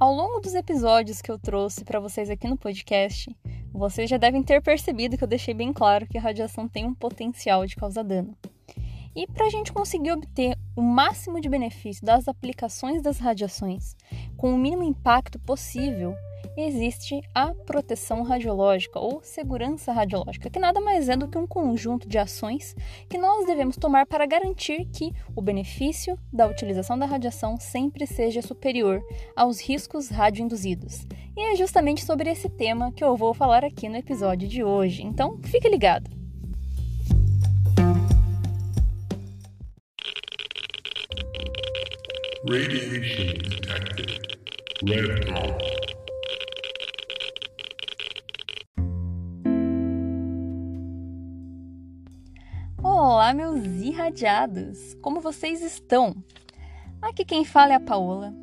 Ao longo dos episódios que eu trouxe para vocês aqui no podcast, vocês já devem ter percebido que eu deixei bem claro que a radiação tem um potencial de causar dano. E para a gente conseguir obter o máximo de benefício das aplicações das radiações com o mínimo impacto possível, existe a proteção radiológica ou segurança radiológica, que nada mais é do que um conjunto de ações que nós devemos tomar para garantir que o benefício da utilização da radiação sempre seja superior aos riscos radioinduzidos. E é justamente sobre esse tema que eu vou falar aqui no episódio de hoje. Então, fique ligado. Radiation detected. Red dot. Olá, meus irradiados! Como vocês estão? Aqui quem fala é a Paola.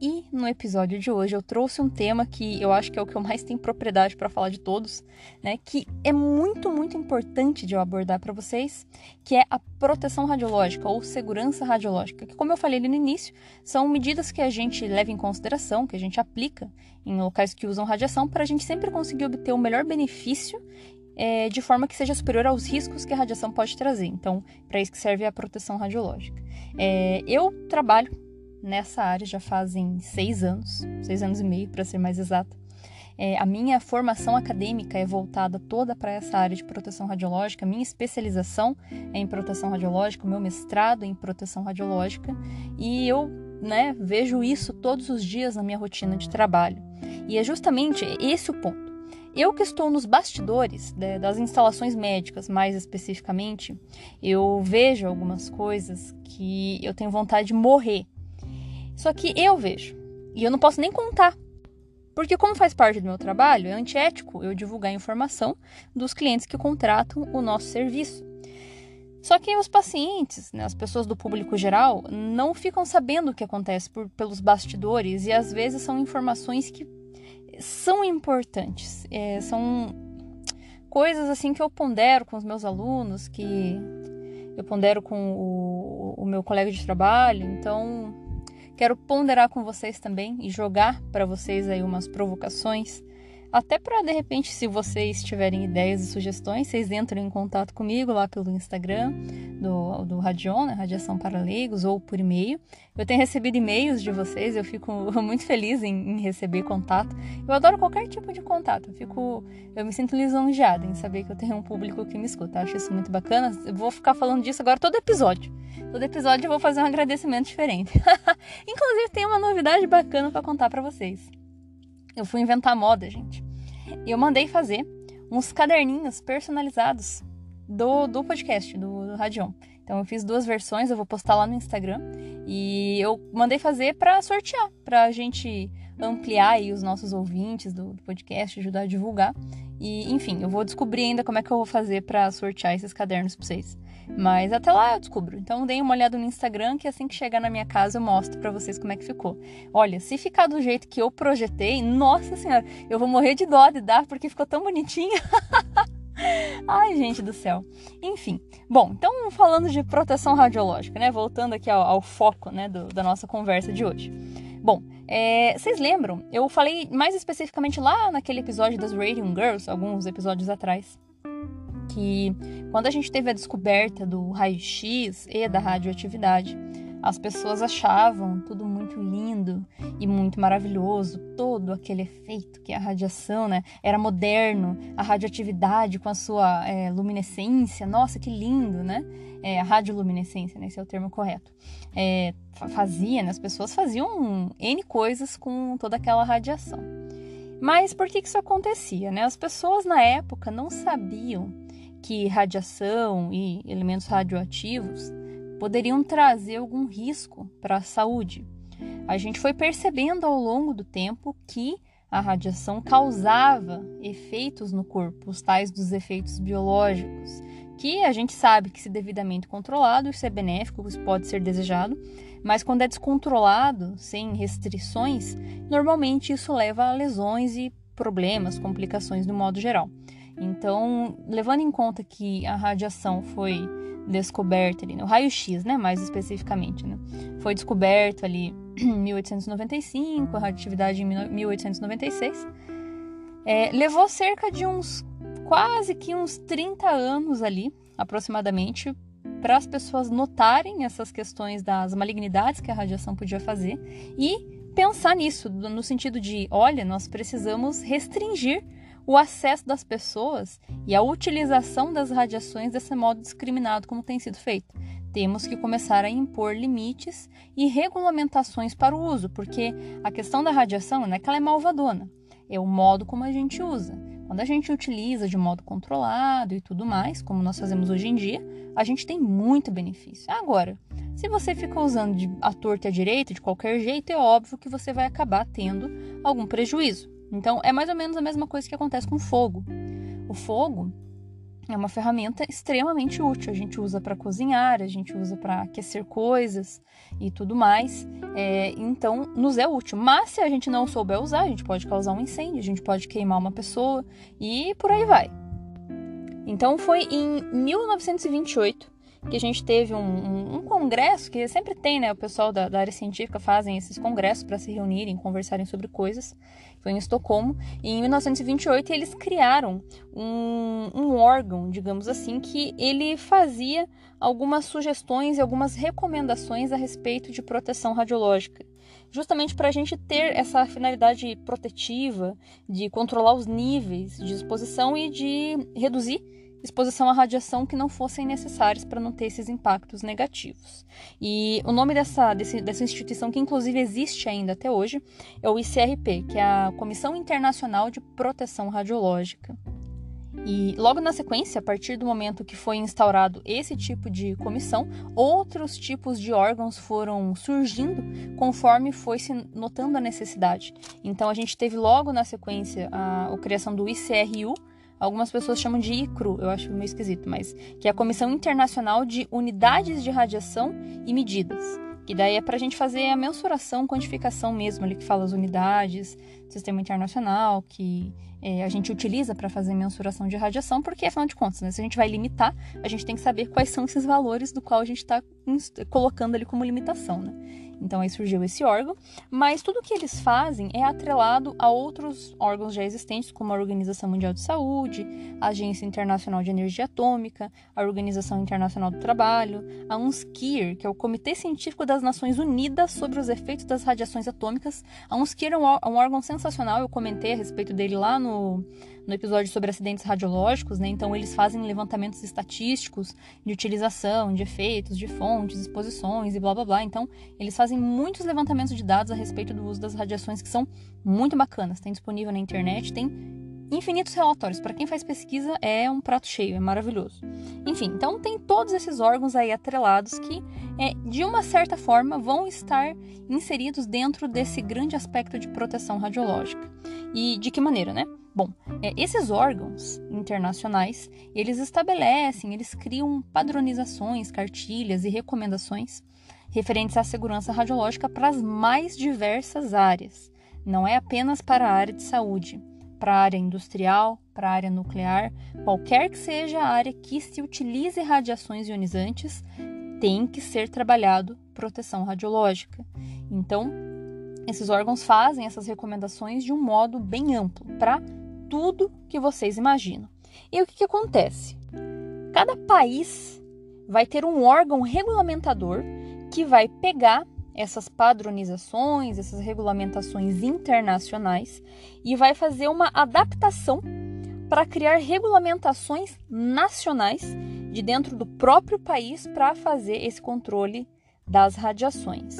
E no episódio de hoje eu trouxe um tema que eu acho que é o que eu mais tenho propriedade para falar de todos, né? Que é muito, muito importante de eu abordar para vocês, que é a proteção radiológica ou segurança radiológica. Que, como eu falei ali no início, são medidas que a gente leva em consideração, que a gente aplica em locais que usam radiação, para a gente sempre conseguir obter o melhor benefício é, de forma que seja superior aos riscos que a radiação pode trazer. Então, para isso que serve a proteção radiológica. É, eu trabalho nessa área já fazem seis anos, seis anos e meio, para ser mais exata. É, a minha formação acadêmica é voltada toda para essa área de proteção radiológica, minha especialização é em proteção radiológica, o meu mestrado é em proteção radiológica, e eu né, vejo isso todos os dias na minha rotina de trabalho. E é justamente esse o ponto. Eu que estou nos bastidores né, das instalações médicas, mais especificamente, eu vejo algumas coisas que eu tenho vontade de morrer. Só que eu vejo, e eu não posso nem contar. Porque, como faz parte do meu trabalho, é antiético eu divulgar informação dos clientes que contratam o nosso serviço. Só que os pacientes, né, as pessoas do público geral, não ficam sabendo o que acontece por, pelos bastidores e às vezes são informações que são importantes. É, são coisas assim que eu pondero com os meus alunos, que eu pondero com o, o meu colega de trabalho. Então, quero ponderar com vocês também e jogar para vocês aí umas provocações até para, de repente, se vocês tiverem ideias e sugestões, vocês entrem em contato comigo lá pelo Instagram do, do Radion, né, Radiação para Leigos, ou por e-mail. Eu tenho recebido e-mails de vocês, eu fico muito feliz em, em, receber contato. Eu adoro qualquer tipo de contato, eu, fico, eu me sinto lisonjeada em saber que eu tenho um público que me escuta. Eu acho isso muito bacana. Eu vou ficar falando disso agora todo episódio. Todo episódio eu vou fazer um agradecimento diferente. Inclusive, tem uma novidade bacana para contar para vocês. Eu fui inventar moda, gente. E eu mandei fazer uns caderninhos personalizados do, do podcast, do, do Radion. Então eu fiz duas versões, eu vou postar lá no Instagram. E eu mandei fazer para sortear, para a gente ampliar aí os nossos ouvintes do, do, podcast, ajudar a divulgar. E enfim, eu vou descobrir ainda como é que eu vou fazer para sortear esses cadernos para vocês. Mas até lá eu descubro. Então deem uma olhada no Instagram que assim que chegar na minha casa eu mostro para vocês como é que ficou. Olha, se ficar do jeito que eu projetei, nossa senhora, eu vou morrer de dó de dar porque ficou tão bonitinho. Ai, gente do céu. Enfim, bom, então falando de proteção radiológica, né? Voltando aqui ao, ao foco né, do, da nossa conversa de hoje. Bom, é, vocês lembram? Eu falei mais especificamente lá naquele episódio das Radium Girls, alguns episódios atrás, que quando a gente teve a descoberta do raio-x e da radioatividade, as pessoas achavam tudo muito lindo e muito maravilhoso, todo aquele efeito que a radiação, né, era moderno, a radioatividade com a sua é, luminescência, nossa, que lindo, né? É, a radioluminescência, né, esse é o termo correto. É, fazia, né, as pessoas faziam N coisas com toda aquela radiação. Mas por que, que isso acontecia? Né? As pessoas na época não sabiam que radiação e elementos radioativos poderiam trazer algum risco para a saúde. A gente foi percebendo ao longo do tempo que a radiação causava efeitos no corpo, os tais dos efeitos biológicos, que a gente sabe que se devidamente controlado, isso é benéfico, isso pode ser desejado, mas quando é descontrolado, sem restrições, normalmente isso leva a lesões e problemas, complicações no modo geral. Então, levando em conta que a radiação foi descoberta ali, no raio-x, né, mais especificamente, né, foi descoberto ali em 1895, a radioatividade em 1896. É, levou cerca de uns quase que uns 30 anos ali, aproximadamente, para as pessoas notarem essas questões das malignidades que a radiação podia fazer e pensar nisso, no sentido de, olha, nós precisamos restringir o acesso das pessoas e a utilização das radiações desse modo discriminado como tem sido feito. Temos que começar a impor limites e regulamentações para o uso, porque a questão da radiação não é que ela é malvadona, é o modo como a gente usa. Quando a gente utiliza de modo controlado e tudo mais, como nós fazemos hoje em dia, a gente tem muito benefício. Agora, se você fica usando de a torta e a direita, de qualquer jeito, é óbvio que você vai acabar tendo algum prejuízo. Então, é mais ou menos a mesma coisa que acontece com fogo. O fogo é uma ferramenta extremamente útil. A gente usa para cozinhar, a gente usa para aquecer coisas e tudo mais. É, então, nos é útil. Mas se a gente não souber usar, a gente pode causar um incêndio, a gente pode queimar uma pessoa e por aí vai. Então, foi em 1928 que a gente teve um, um, um, congresso, que sempre tem, né? O pessoal da, da área científica fazem esses congressos para se reunirem, conversarem sobre coisas. Foi em Estocolmo. E em 1928 eles criaram um, um órgão, digamos assim, que ele fazia algumas sugestões e algumas recomendações a respeito de proteção radiológica justamente para a gente ter essa finalidade protetiva de controlar os níveis de exposição e de reduzir exposição à radiação que não fossem necessárias para não ter esses impactos negativos. E o nome dessa, desse, dessa instituição, que inclusive existe ainda até hoje, é o ICRP, que é a Comissão Internacional de Proteção Radiológica. E logo na sequência, a partir do momento que foi instaurado esse tipo de comissão, outros tipos de órgãos foram surgindo conforme foi se notando a necessidade. Então a gente teve logo na sequência a, a criação do ICRU, Algumas pessoas chamam de ICRU, eu acho meio esquisito, mas que é a Comissão Internacional de Unidades de Radiação e Medidas. Que daí é para a gente fazer a mensuração, quantificação mesmo, ali que fala as unidades, sistema internacional, que é, a gente utiliza para fazer mensuração de radiação, porque afinal de contas, né, se a gente vai limitar, a gente tem que saber quais são esses valores do qual a gente está colocando ali como limitação. Né? Então aí surgiu esse órgão, mas tudo que eles fazem é atrelado a outros órgãos já existentes, como a Organização Mundial de Saúde, a Agência Internacional de Energia Atômica, a Organização Internacional do Trabalho, a UNSCIR, que é o Comitê Científico das Nações Unidas sobre os Efeitos das Radiações Atômicas. A UNSCIR é é um órgão sensacional, eu comentei a respeito dele lá no no episódio sobre acidentes radiológicos, né? Então eles fazem levantamentos estatísticos de utilização, de efeitos, de fontes, exposições e blá blá blá. Então eles fazem muitos levantamentos de dados a respeito do uso das radiações que são muito bacanas. Tem disponível na internet, tem infinitos relatórios. Para quem faz pesquisa, é um prato cheio, é maravilhoso. Enfim, então tem todos esses órgãos aí atrelados que, é, de uma certa forma, vão estar inseridos dentro desse grande aspecto de proteção radiológica. E de que maneira, né? Bom, é, esses órgãos internacionais, eles estabelecem, eles criam padronizações, cartilhas e recomendações referentes à segurança radiológica para as mais diversas áreas. Não é apenas para a área de saúde para a área industrial, para a área nuclear, qualquer que seja a área que se utilize radiações ionizantes, tem que ser trabalhado proteção radiológica. Então, esses órgãos fazem essas recomendações de um modo bem amplo, para tudo que vocês imaginam. E o que, que acontece? Cada país vai ter um órgão regulamentador que vai pegar essas padronizações, essas regulamentações internacionais e vai fazer uma adaptação para criar regulamentações nacionais de dentro do próprio país para fazer esse controle das radiações.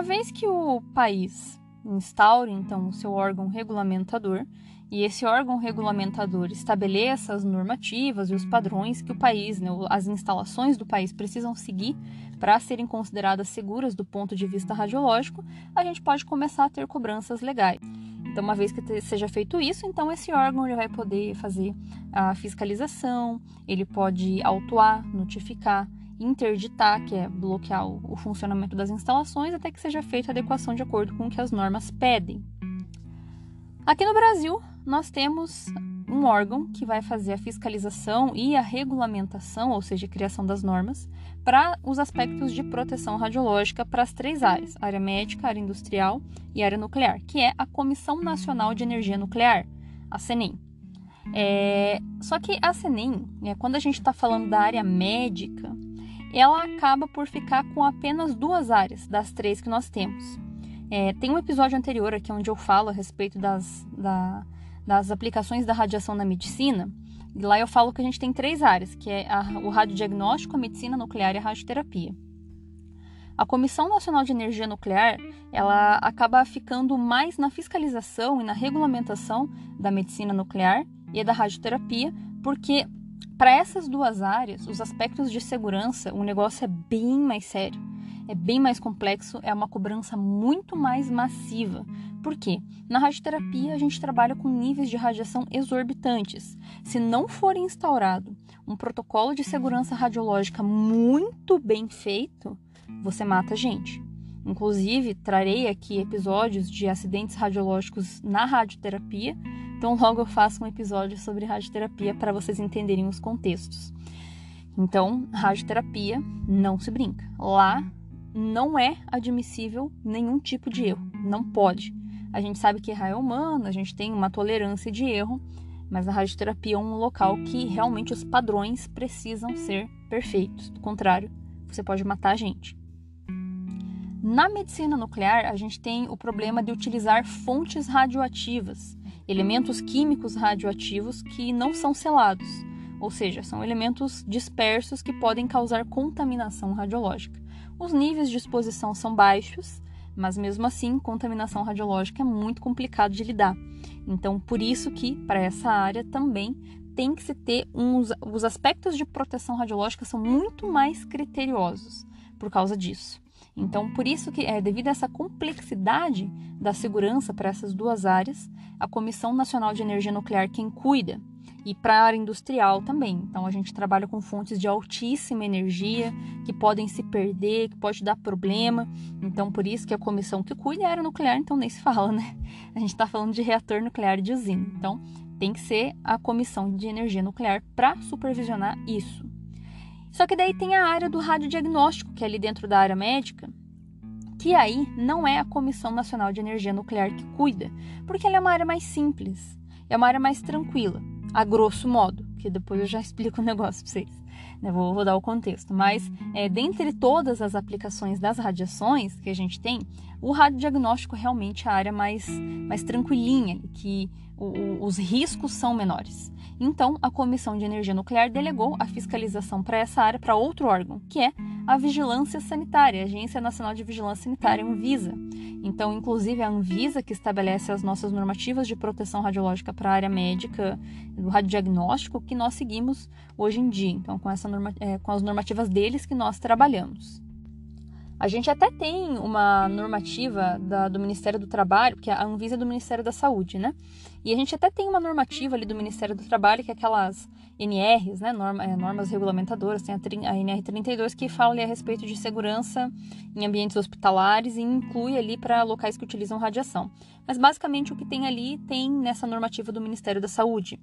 Uma vez que o país instaure então o seu órgão regulamentador e esse órgão regulamentador estabeleça as normativas e os padrões que o país, né, as instalações do país precisam seguir para serem consideradas seguras do ponto de vista radiológico, a gente pode começar a ter cobranças legais. Então, uma vez que seja feito isso, então esse órgão ele vai poder fazer a fiscalização, ele pode autuar, notificar, interditar, que é bloquear o, funcionamento das instalações, até que seja feita a adequação de acordo com o que as normas pedem. Aqui no Brasil, nós temos um órgão que vai fazer a fiscalização e a regulamentação, ou seja, a criação das normas, para os aspectos de proteção radiológica para as três áreas: área médica, área industrial e área nuclear, que é a Comissão Nacional de Energia Nuclear, a CENEM. É, só que a CENEM, né, quando a gente está falando da área médica, ela acaba por ficar com apenas duas áreas das três que nós temos. É, tem um episódio anterior aqui onde eu falo a respeito das, da, das aplicações da radiação na medicina. E lá eu falo que a gente tem três áreas, que é a, o radiodiagnóstico, a medicina nuclear e a radioterapia. A Comissão Nacional de Energia Nuclear, ela acaba ficando mais na fiscalização e na regulamentação da medicina nuclear e da radioterapia, porque para essas duas áreas, os aspectos de segurança, o negócio é bem mais sério, é bem mais complexo, é uma cobrança muito mais massiva. Por quê? Na radioterapia, a gente trabalha com níveis de radiação exorbitantes. Se não for instaurado um protocolo de segurança radiológica muito bem feito, você mata a gente. Inclusive, trarei aqui episódios de acidentes radiológicos na radioterapia então, logo eu faço um episódio sobre radioterapia para vocês entenderem os contextos. Então, radioterapia não se brinca. Lá não é admissível nenhum tipo de erro, não pode. A gente sabe que errar é humano, a gente tem uma tolerância de erro, mas a radioterapia é um local que realmente os padrões precisam ser perfeitos. Do contrário, você pode matar a gente. Na medicina nuclear, a gente tem o problema de utilizar fontes radioativas elementos químicos radioativos que não são selados, ou seja, são elementos dispersos que podem causar contaminação radiológica. Os níveis de exposição são baixos, mas mesmo assim, contaminação radiológica é muito complicado de lidar. Então, por isso que para essa área também tem que se ter uns, os aspectos de proteção radiológica são muito mais criteriosos por causa disso. Então, por isso que é devido a essa complexidade da segurança para essas duas áreas, a Comissão Nacional de Energia Nuclear quem cuida e para a área industrial também. Então a gente trabalha com fontes de altíssima energia que podem se perder, que pode dar problema. Então por isso que a comissão que cuida é a área nuclear, então nem se fala, né? A gente está falando de reator nuclear de usina. Então tem que ser a comissão de energia nuclear para supervisionar isso. Só que daí tem a área do radiodiagnóstico, que é ali dentro da área médica, que aí não é a Comissão Nacional de Energia Nuclear que cuida, porque ela é uma área mais simples, é uma área mais tranquila, a grosso modo, que depois eu já explico o negócio para vocês. Né? Vou, vou, dar o contexto. Mas, é, dentre todas as aplicações das radiações que a gente tem, o radiodiagnóstico realmente é a área mais, mais tranquilinha, que os riscos são menores. Então, a Comissão de Energia Nuclear delegou a fiscalização para essa área para outro órgão, que é a Vigilância Sanitária, a Agência Nacional de Vigilância Sanitária, Anvisa. Então, inclusive, a Anvisa, que estabelece as nossas normativas de proteção radiológica para a área médica, do radiodiagnóstico, que nós seguimos hoje em dia. Então, com, essa norma, é, com as normativas deles que nós trabalhamos. A gente até tem uma normativa da, do Ministério do Trabalho, que é a Anvisa do Ministério da Saúde, né? E a gente até tem uma normativa ali do Ministério do Trabalho, que é aquelas NRs, né? Norma, é, normas regulamentadoras, tem a, a NR32 que fala ali a respeito de segurança em ambientes hospitalares e inclui ali para locais que utilizam radiação. Mas basicamente o que tem ali tem nessa normativa do Ministério da Saúde.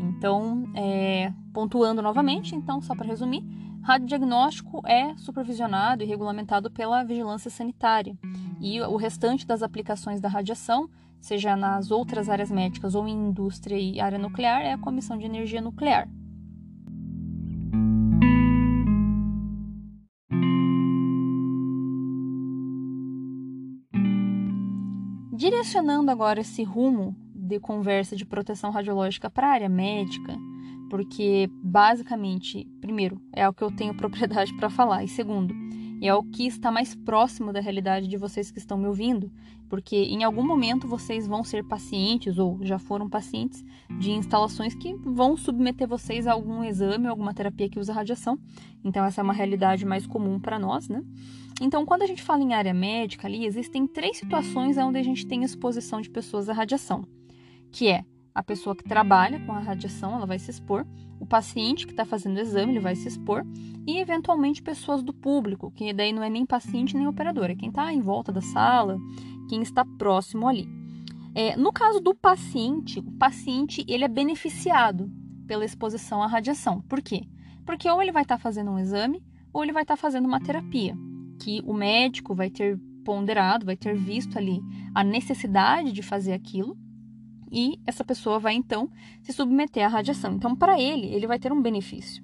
Então, é, pontuando novamente, então, só para resumir, Radiodiagnóstico é supervisionado e regulamentado pela vigilância sanitária, e o restante das aplicações da radiação, seja nas outras áreas médicas ou em indústria e área nuclear, é a Comissão de Energia Nuclear. Direcionando agora esse rumo de conversa de proteção radiológica para a área médica, porque basicamente, primeiro, é o que eu tenho propriedade para falar, e segundo, é o que está mais próximo da realidade de vocês que estão me ouvindo, porque em algum momento vocês vão ser pacientes ou já foram pacientes de instalações que vão submeter vocês a algum exame, alguma terapia que usa radiação. Então essa é uma realidade mais comum para nós, né? Então, quando a gente fala em área médica ali, existem três situações onde a gente tem exposição de pessoas à radiação, que é a pessoa que trabalha com a radiação, ela vai se expor, o paciente que está fazendo o exame, ele vai se expor, e eventualmente pessoas do público, que daí não é nem paciente nem operador, é quem está em volta da sala, quem está próximo ali. É, no caso do paciente, o paciente ele é beneficiado pela exposição à radiação. Por quê? Porque ou ele vai estar tá fazendo um exame ou ele vai estar tá fazendo uma terapia, que o médico vai ter ponderado, vai ter visto ali a necessidade de fazer aquilo e essa pessoa vai então se submeter à radiação. Então, para ele, ele vai ter um benefício.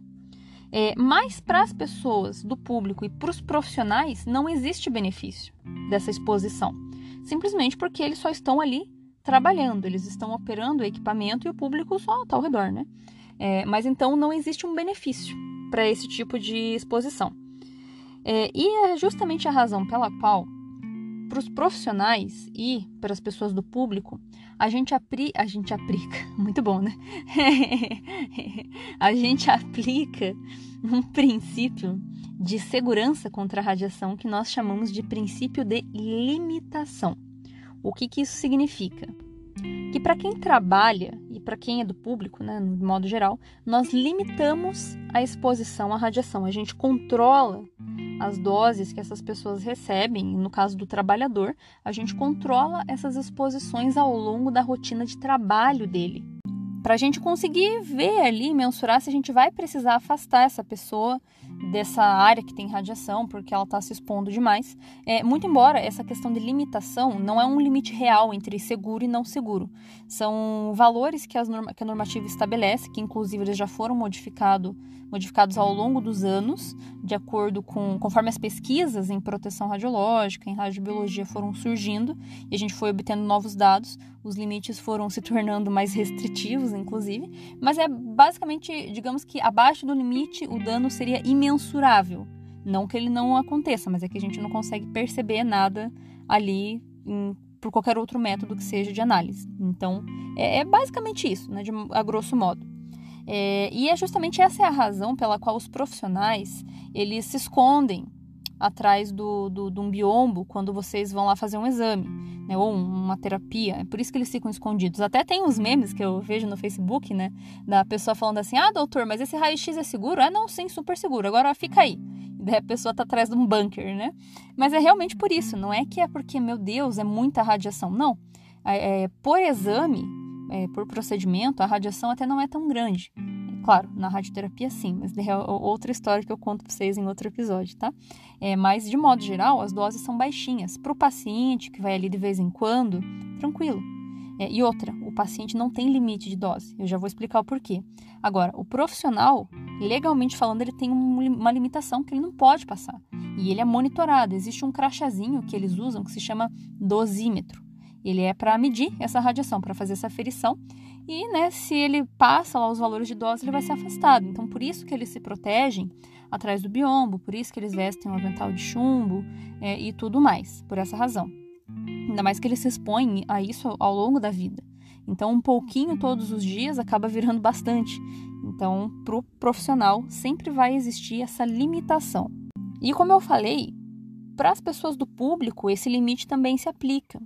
É, mas para as pessoas do público e para os profissionais não existe benefício dessa exposição, simplesmente porque eles só estão ali trabalhando, eles estão operando o equipamento e o público só está ao redor, né? É, mas então não existe um benefício para esse tipo de exposição. É, e é justamente a razão pela qual, para os profissionais e para as pessoas do público, a gente, apri a gente aplica, muito bom, né? a gente aplica um princípio de segurança contra a radiação que nós chamamos de princípio de limitação. O que, que isso significa? Que para quem trabalha e para quem é do público, né, no modo geral, nós limitamos a exposição à radiação. A gente controla as doses que essas pessoas recebem, no caso do trabalhador, a gente controla essas exposições ao longo da rotina de trabalho dele. Para a gente conseguir ver ali, mensurar se a gente vai precisar afastar essa pessoa dessa área que tem radiação, porque ela está se expondo demais. É, muito embora essa questão de limitação não é um limite real entre seguro e não seguro. São valores que, as norma, que a normativa estabelece, que inclusive eles já foram modificado, modificados ao longo dos anos, de acordo com conforme as pesquisas em proteção radiológica, em radiobiologia foram surgindo e a gente foi obtendo novos dados, os limites foram se tornando mais restritivos, inclusive, mas é basicamente, digamos que abaixo do limite o dano seria imensurável. Não que ele não aconteça, mas é que a gente não consegue perceber nada ali em, por qualquer outro método que seja de análise. Então, é, é basicamente isso, né, de, a grosso modo. É, e é justamente essa é a razão pela qual os profissionais eles se escondem atrás do, do, de um biombo quando vocês vão lá fazer um exame, né, ou uma terapia. É por isso que eles ficam escondidos. Até tem uns memes que eu vejo no Facebook, né, da pessoa falando assim: ah, doutor, mas esse raio-x é seguro? Ah, não, sim, super seguro. Agora fica aí. Daí a pessoa tá atrás de um bunker, né? Mas é realmente por isso. Não é que é porque, meu Deus, é muita radiação. Não. É, é, por exame, é, por procedimento, a radiação até não é tão grande. Claro, na radioterapia sim, mas é outra história que eu conto para vocês em outro episódio, tá? É, mas de modo geral, as doses são baixinhas. Para o paciente que vai ali de vez em quando, tranquilo. É, e outra, o paciente não tem limite de dose. Eu já vou explicar o porquê. Agora, o profissional, legalmente falando, ele tem uma limitação que ele não pode passar. E ele é monitorado. Existe um crachazinho que eles usam que se chama dosímetro. Ele é para medir essa radiação, para fazer essa aferição. E, né, se ele passa lá os valores de dose, ele vai ser afastado. Então, por isso que eles se protegem atrás do biombo, por isso que eles vestem um avental de chumbo é, e tudo mais, por essa razão. Ainda mais que eles se expõem a isso ao longo da vida. Então, um pouquinho todos os dias acaba virando bastante. Então, para o profissional, sempre vai existir essa limitação. E como eu falei, para as pessoas do público, esse limite também se aplica.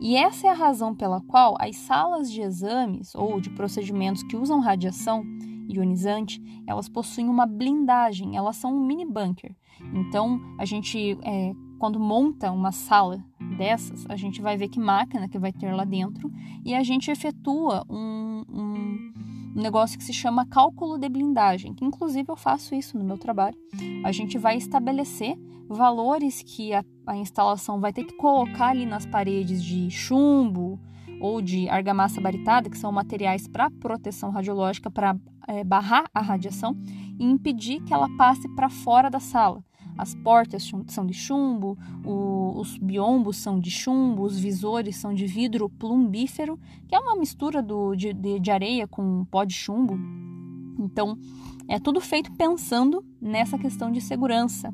E essa é a razão pela qual as salas de exames ou de procedimentos que usam radiação ionizante, elas possuem uma blindagem, elas são um mini bunker. Então, a gente, é, quando monta uma sala dessas, a gente vai ver que máquina que vai ter lá dentro e a gente efetua um, um negócio que se chama cálculo de blindagem, que inclusive eu faço isso no meu trabalho. A gente vai estabelecer valores que a, a instalação vai ter que colocar ali nas paredes de chumbo ou de argamassa baritada, que são materiais para proteção radiológica, para é, barrar a radiação e impedir que ela passe para fora da sala. As portas são de chumbo, o, os biombos são de chumbo, os visores são de vidro plumbífero, que é uma mistura do, de, de, de areia com pó de chumbo. Então, é tudo feito pensando nessa questão de segurança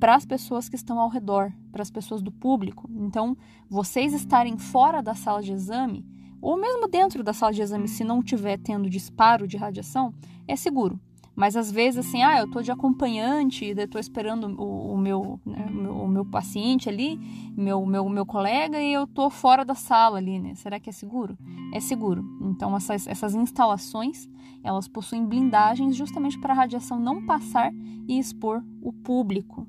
para as pessoas que estão ao redor, para as pessoas do público. Então, vocês estarem fora da sala de exame, ou mesmo dentro da sala de exame, se não estiver tendo disparo de radiação, é seguro. Mas às vezes, assim, ah, eu tô de acompanhante, eu tô esperando o, o meu, né, o, meu, o meu paciente ali, meu, meu, meu colega, e eu tô fora da sala ali, né? Será que é seguro? É seguro. Então, essas, essas instalações, elas possuem blindagens justamente para a radiação não passar e expor o público.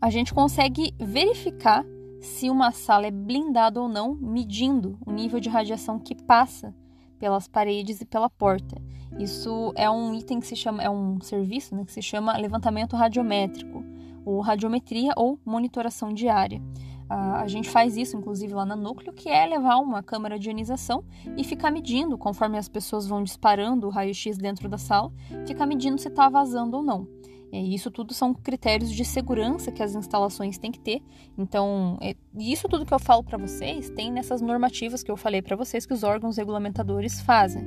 A gente consegue verificar se uma sala é blindada ou não, medindo o nível de radiação que passa pelas paredes e pela porta. Isso é um item que se chama, é um serviço né, que se chama levantamento radiométrico, ou radiometria ou monitoração diária. A, gente faz isso, inclusive, lá na Núcleo, que é levar uma câmera de ionização e ficar medindo, conforme as pessoas vão disparando o raio-x dentro da sala, ficar medindo se está vazando ou não. E isso tudo são critérios de segurança que as instalações têm que ter. Então, é, isso tudo que eu falo para vocês tem nessas normativas que eu falei para vocês que os órgãos regulamentadores fazem.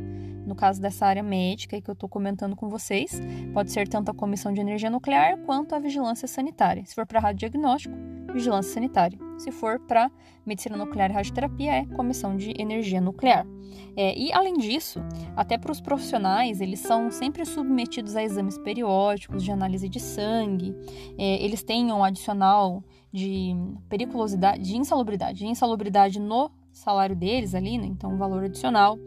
No caso dessa área médica que eu estou comentando com vocês, pode ser tanto a Comissão de Energia Nuclear quanto a Vigilância Sanitária. Se for para radiodiagnóstico, Vigilância Sanitária. Se for para Medicina Nuclear e Radioterapia, é Comissão de Energia Nuclear. É, e, além disso, até para os profissionais, eles são sempre submetidos a exames periódicos de análise de sangue, é, eles têm um adicional de periculosidade, de insalubridade, de insalubridade no salário deles ali, né? então valor adicional,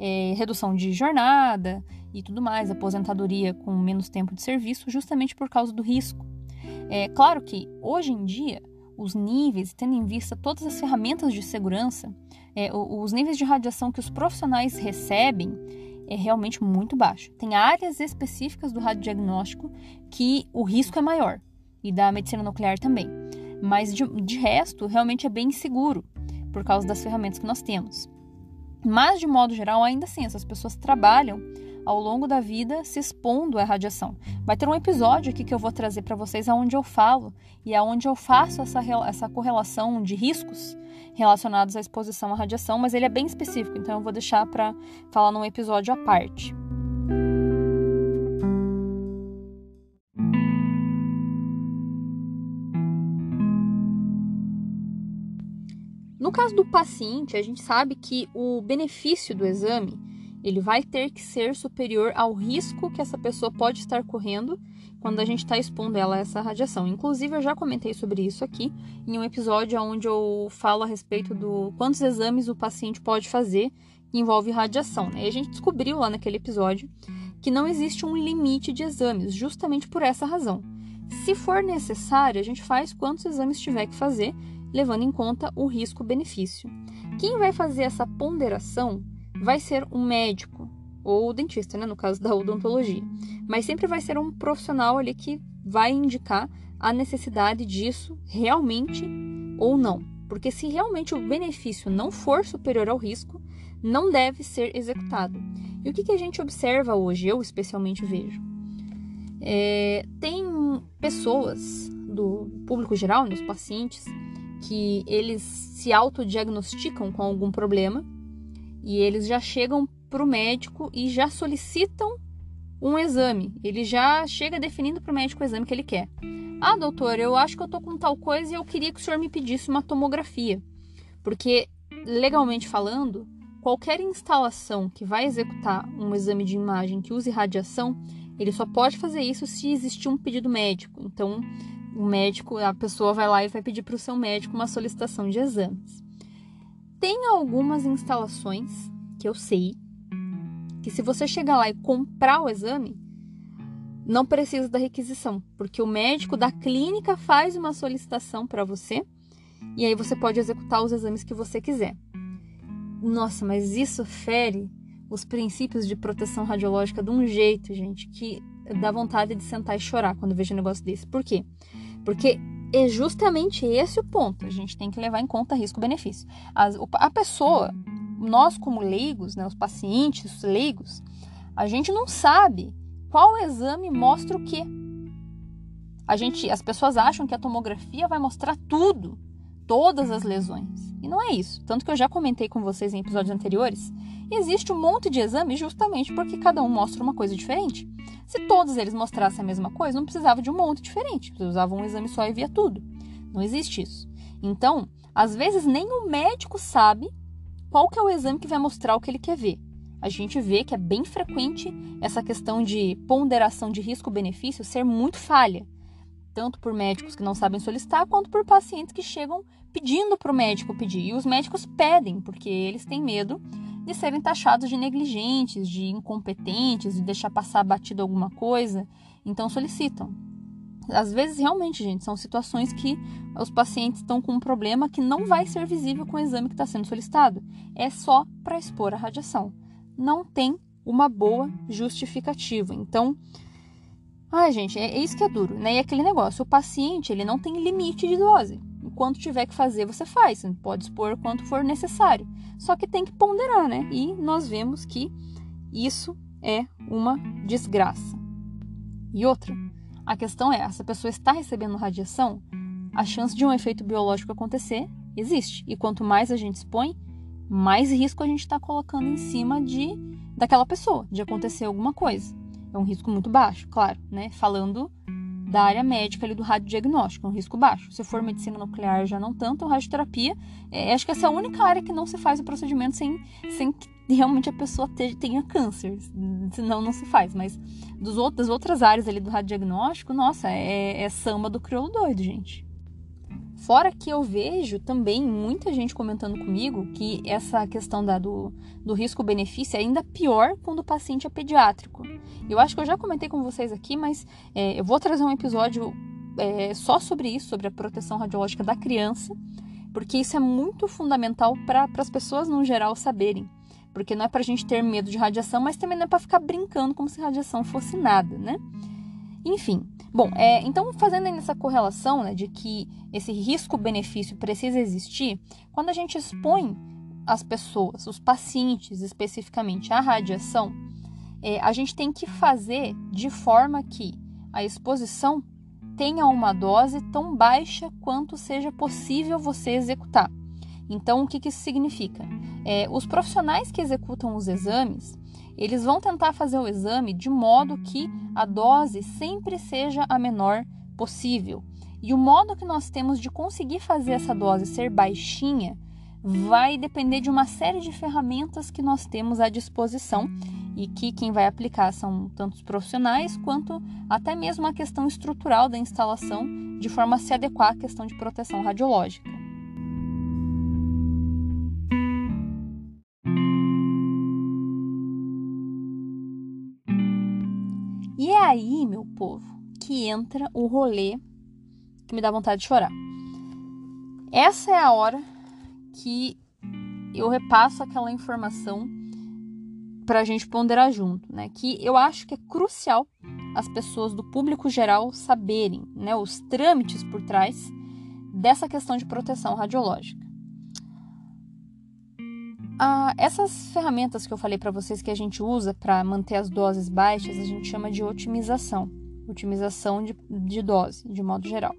é, redução de jornada e tudo mais, aposentadoria com menos tempo de serviço, justamente por causa do risco. É claro que hoje em dia os níveis, tendo em vista todas as ferramentas de segurança, é, os níveis de radiação que os profissionais recebem é realmente muito baixo. Tem áreas específicas do radiodiagnóstico que o risco é maior, e da medicina nuclear também. Mas de, de resto, realmente é bem seguro, por causa das ferramentas que nós temos. Mas, de modo geral, ainda assim, essas pessoas trabalham ao longo da vida se expondo à radiação. Vai ter um episódio aqui que eu vou trazer para vocês aonde eu falo e aonde eu faço essa, essa correlação de riscos relacionados à exposição à radiação, mas ele é bem específico, então eu vou deixar para falar num episódio à parte. No caso do paciente, a gente sabe que o benefício do exame ele vai ter que ser superior ao risco que essa pessoa pode estar correndo quando a gente está expondo ela a essa radiação. Inclusive, eu já comentei sobre isso aqui em um episódio onde eu falo a respeito do quantos exames o paciente pode fazer que envolve radiação. Né? E a gente descobriu lá naquele episódio que não existe um limite de exames, justamente por essa razão. Se for necessário, a gente faz quantos exames tiver que fazer, levando em conta o risco-benefício. Quem vai fazer essa ponderação vai ser um médico ou o dentista, né, no caso da odontologia. Mas sempre vai ser um profissional ali que vai indicar a necessidade disso realmente ou não. Porque se realmente o benefício não for superior ao risco, não deve ser executado. E o que, que a gente observa hoje, eu especialmente vejo? É, tem pessoas do público geral, dos pacientes, que eles se autodiagnosticam com algum problema e eles já chegam para o médico e já solicitam um exame. Ele já chega definindo para o médico o exame que ele quer. Ah, doutor, eu acho que eu tô com tal coisa e eu queria que o senhor me pedisse uma tomografia. Porque, legalmente falando, qualquer instalação que vai executar um exame de imagem que use radiação, ele só pode fazer isso se existir um pedido médico. Então, o médico, a pessoa vai lá e vai pedir para o seu médico uma solicitação de exames. Tem algumas instalações que eu sei que se você chegar lá e comprar o exame, não precisa da requisição, porque o médico da clínica faz uma solicitação para você e aí você pode executar os exames que você quiser. Nossa, mas isso fere os princípios de proteção radiológica de um jeito, gente, que dá vontade de sentar e chorar quando vejo um negócio desse. Por quê? Porque é justamente esse o ponto. A gente tem que levar em conta risco-benefício. A pessoa, nós como leigos, né, os pacientes os leigos, a gente não sabe qual exame mostra o quê. A gente, as pessoas acham que a tomografia vai mostrar tudo, todas as lesões. E não é isso. Tanto que eu já comentei com vocês em episódios anteriores, existe um monte de exames justamente porque cada um mostra uma coisa diferente. Se todos eles mostrassem a mesma coisa, não precisava de um monte diferente. Usava um exame só e via tudo. Não existe isso. Então, às vezes nem o médico sabe qual que é o exame que vai mostrar o que ele quer ver. A gente vê que é bem frequente essa questão de ponderação de risco-benefício ser muito falha, tanto por médicos que não sabem solicitar, quanto por pacientes que chegam pedindo para o médico pedir. E os médicos pedem, porque eles têm medo de serem taxados de negligentes, de incompetentes, de deixar passar batido alguma coisa, então solicitam. às vezes realmente, gente, são situações que os pacientes estão com um problema que não vai ser visível com o exame que está sendo solicitado. É só para expor a radiação. Não tem uma boa justificativa. Então, ai, gente, é, é isso que é duro, né? E aquele negócio, o paciente, ele não tem limite de dose. Enquanto tiver que fazer, você faz. Você pode expor quanto for necessário. Só que tem que ponderar, né? E nós vemos que isso é uma desgraça. E outra, a questão é, essa pessoa está recebendo radiação, a chance de um efeito biológico acontecer existe. E quanto mais a gente expõe, mais risco a gente está colocando em cima de daquela pessoa, de acontecer alguma coisa. É um risco muito baixo, claro, né? Falando da área médica ali do radiodiagnóstico, é um risco baixo. Se for medicina nuclear, já não tanto, radioterapia, é, acho que essa é a única área que não se faz o procedimento sem, sem que realmente a pessoa tenha câncer, senão não se faz. Mas dos das outras áreas ali do radiodiagnóstico, nossa, é, é samba do crioulo doido, gente. Fora que eu vejo também muita gente comentando comigo que essa questão da, do, do risco-benefício é ainda pior quando o paciente é pediátrico. Eu acho que eu já comentei com vocês aqui, mas é, eu vou trazer um episódio é, só sobre isso, sobre a proteção radiológica da criança, porque isso é muito fundamental para as pessoas no geral saberem. Porque não é para a gente ter medo de radiação, mas também não é para ficar brincando como se radiação fosse nada, né? Enfim, bom, é, então fazendo essa correlação né, de que esse risco-benefício precisa existir, quando a gente expõe as pessoas, os pacientes especificamente, à radiação, é, a gente tem que fazer de forma que a exposição tenha uma dose tão baixa quanto seja possível você executar. Então, o que, que isso significa? É, os profissionais que executam os exames, eles vão tentar fazer o exame de modo que a dose sempre seja a menor possível. E o modo que nós temos de conseguir fazer essa dose ser baixinha vai depender de uma série de ferramentas que nós temos à disposição e que quem vai aplicar são tanto os profissionais quanto até mesmo a questão estrutural da instalação, de forma a se adequar à questão de proteção radiológica. Aí, meu povo, que entra o rolê que me dá vontade de chorar. Essa é a hora que eu repasso aquela informação para a gente ponderar junto, né? Que eu acho que é crucial as pessoas do público geral saberem, né, os trâmites por trás dessa questão de proteção radiológica. Ah, essas ferramentas que eu falei para vocês que a gente usa para manter as doses baixas, a gente chama de otimização. Otimização de, de dose, de modo geral.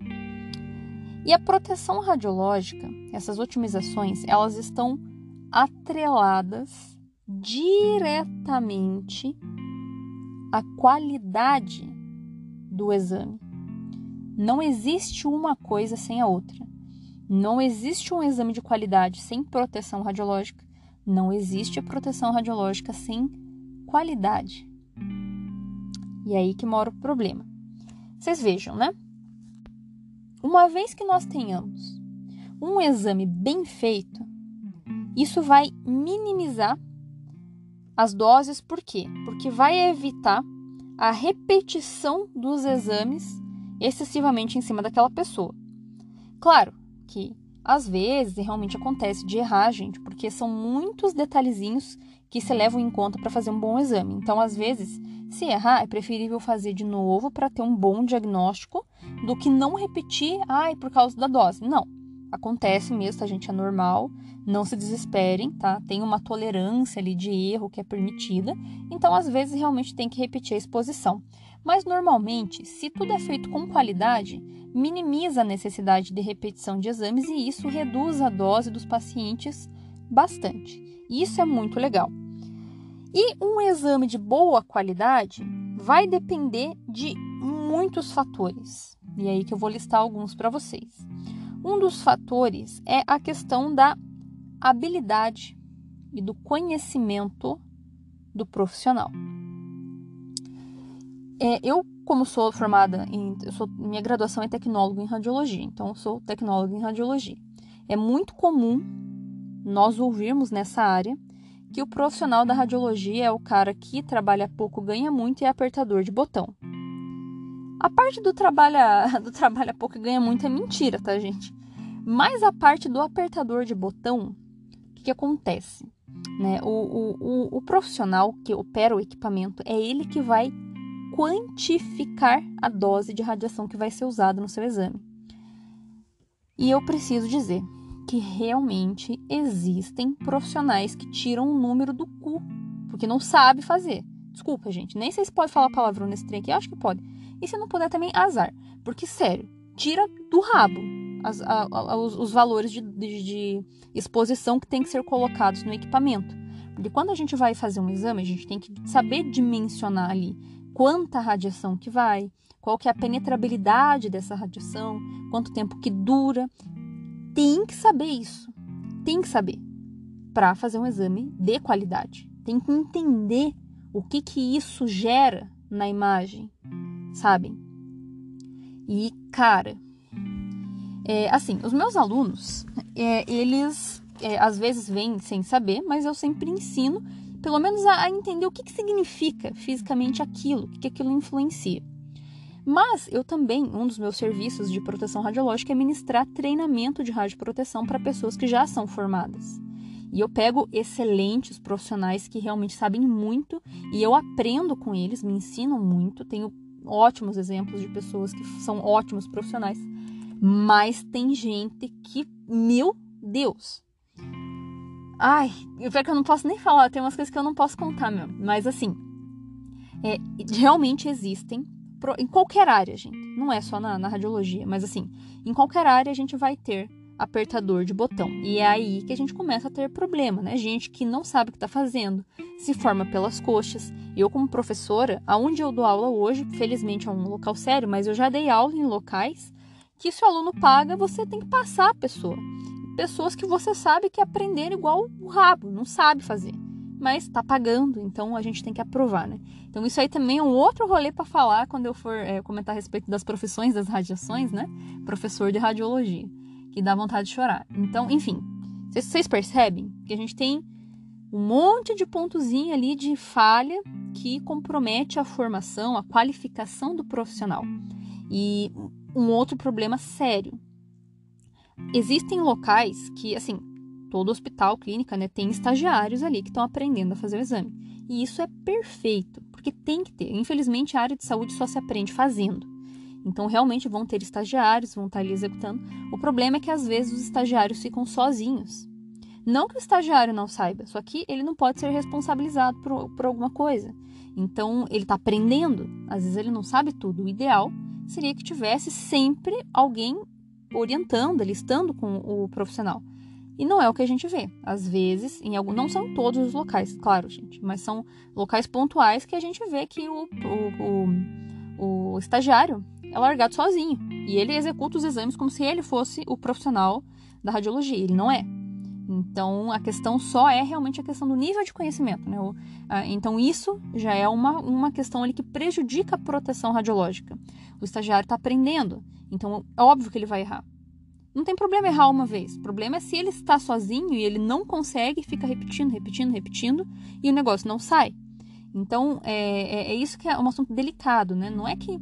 E a proteção radiológica, essas otimizações, elas estão atreladas diretamente à qualidade do exame. Não existe uma coisa sem a outra. Não existe um exame de qualidade sem proteção radiológica não existe proteção radiológica sem qualidade. E é aí que mora o problema. Vocês vejam, né? Uma vez que nós tenhamos um exame bem feito, isso vai minimizar as doses, por quê? Porque vai evitar a repetição dos exames excessivamente em cima daquela pessoa. Claro que às vezes, realmente acontece de errar, gente, porque são muitos detalhezinhos que se levam em conta para fazer um bom exame. Então, às vezes, se errar, é preferível fazer de novo para ter um bom diagnóstico do que não repetir, ai, por causa da dose. Não. Acontece mesmo, tá, gente? É normal. Não se desesperem, tá? Tem uma tolerância ali de erro que é permitida. Então, às vezes, realmente tem que repetir a exposição. Mas normalmente, se tudo é feito com qualidade, minimiza a necessidade de repetição de exames e isso reduz a dose dos pacientes bastante. Isso é muito legal. E um exame de boa qualidade vai depender de muitos fatores. E é aí que eu vou listar alguns para vocês. Um dos fatores é a questão da habilidade e do conhecimento do profissional. É, eu, como sou formada em. Sou, minha graduação é tecnólogo em radiologia, então sou tecnólogo em radiologia. É muito comum nós ouvirmos nessa área que o profissional da radiologia é o cara que trabalha pouco, ganha muito e é apertador de botão. A parte do trabalho, do trabalho pouco e ganha muito é mentira, tá, gente? Mas a parte do apertador de botão, o que, que acontece? Né? O, o, o, o profissional que opera o equipamento é ele que vai quantificar a dose de radiação que vai ser usada no seu exame. E eu preciso dizer que realmente existem profissionais que tiram o número do cu, porque não sabe fazer. Desculpa, gente, nem sei se pode falar palavrão nesse trem aqui, acho que pode. E se não puder também, azar. Porque, sério, tira do rabo as, a, a, os, os, valores de, de, de exposição que tem que ser colocados no equipamento. Porque quando a gente vai fazer um exame, a gente tem que saber dimensionar ali quanta radiação que vai, qual que é a penetrabilidade dessa radiação, quanto tempo que dura. Tem que saber isso. Tem que saber para fazer um exame de qualidade. Tem que entender o que que isso gera na imagem, sabem? E cara, é, assim, os meus alunos, é, eles é, às vezes vêm sem saber, mas eu sempre ensino, pelo menos a, a entender o que, que significa fisicamente aquilo, o que, que aquilo influencia. Mas eu também, um dos meus serviços de proteção radiológica é ministrar treinamento de radioproteção para pessoas que já são formadas. E eu pego excelentes profissionais que realmente sabem muito e eu aprendo com eles, me ensinam muito. Tenho ótimos exemplos de pessoas que são ótimos profissionais. Mas tem gente que, meu Deus, Ai, pior que eu não posso nem falar, tem umas coisas que eu não posso contar mesmo. Mas assim, é, realmente existem, em qualquer área, gente. Não é só na, na radiologia, mas assim, em qualquer área a gente vai ter apertador de botão. E é aí que a gente começa a ter problema, né? Gente que não sabe o que está fazendo, se forma pelas coxas. Eu, como professora, aonde eu dou aula hoje, felizmente é um local sério, mas eu já dei aula em locais que se o aluno paga, você tem que passar a pessoa pessoas que você sabe que aprenderam igual o rabo, não sabe fazer, mas está pagando, então a gente tem que aprovar, né? Então isso aí também é um outro rolê para falar quando eu for é, comentar a respeito das profissões das radiações, né? Professor de radiologia, que dá vontade de chorar. Então, enfim, vocês percebem que a gente tem um monte de pontozinho ali de falha que compromete a formação, a qualificação do profissional. E um outro problema sério Existem locais que, assim, todo hospital, clínica, né, tem estagiários ali que estão aprendendo a fazer o exame. E isso é perfeito, porque tem que ter. Infelizmente, a área de saúde só se aprende fazendo. Então, realmente vão ter estagiários, vão estar ali executando. O problema é que às vezes os estagiários ficam sozinhos. Não que o estagiário não saiba, só que ele não pode ser responsabilizado por, por alguma coisa. Então, ele está aprendendo, às vezes ele não sabe tudo. O ideal seria que tivesse sempre alguém orientando, ele estando com o profissional. E não é o que a gente vê. Às vezes, em algum, não são todos os locais, claro, gente, mas são locais pontuais que a gente vê que o, o, o, o estagiário é largado sozinho. E ele executa os exames como se ele fosse o profissional da radiologia. Ele não é. Então, a questão só é realmente a questão do nível de conhecimento. Né? O, a, então, isso já é uma, uma questão ali que prejudica a proteção radiológica. O estagiário está aprendendo, então é óbvio que ele vai errar. Não tem problema errar uma vez. O problema é se ele está sozinho e ele não consegue, fica repetindo, repetindo, repetindo e o negócio não sai. Então, é, é, é isso que é um assunto delicado, né? Não é que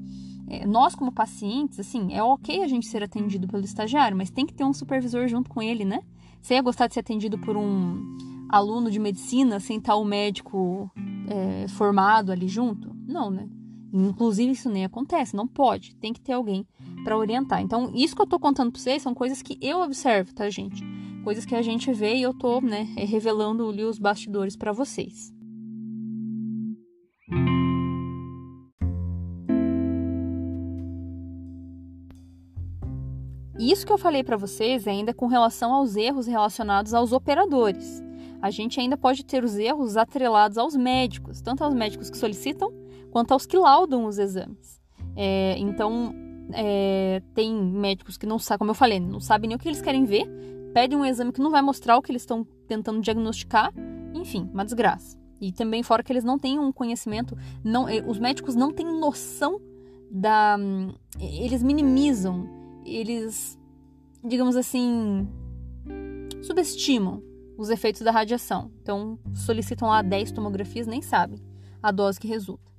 é, nós, como pacientes, assim, é ok a gente ser atendido pelo estagiário, mas tem que ter um supervisor junto com ele, né? Você ia gostar de ser atendido por um aluno de medicina sem estar o médico é, formado ali junto? Não, né? Inclusive, isso nem acontece, não pode. Tem que ter alguém para orientar. Então, isso que eu tô contando para vocês são coisas que eu observo, tá, gente? Coisas que a gente vê e eu tô, né, revelando ali os bastidores para vocês. Isso que eu falei para vocês é ainda com relação aos erros relacionados aos operadores. A gente ainda pode ter os erros atrelados aos médicos, tanto aos médicos que solicitam quanto aos que laudam os exames. É, então, é, tem médicos que não sabem, como eu falei, não sabem nem o que eles querem ver, pedem um exame que não vai mostrar o que eles estão tentando diagnosticar, enfim, uma desgraça. E também fora que eles não têm um conhecimento, não, é, os médicos não têm noção da, eles minimizam, eles digamos assim, subestimam os efeitos da radiação. Então, solicitam lá 10 tomografias, nem sabem a dose que resulta.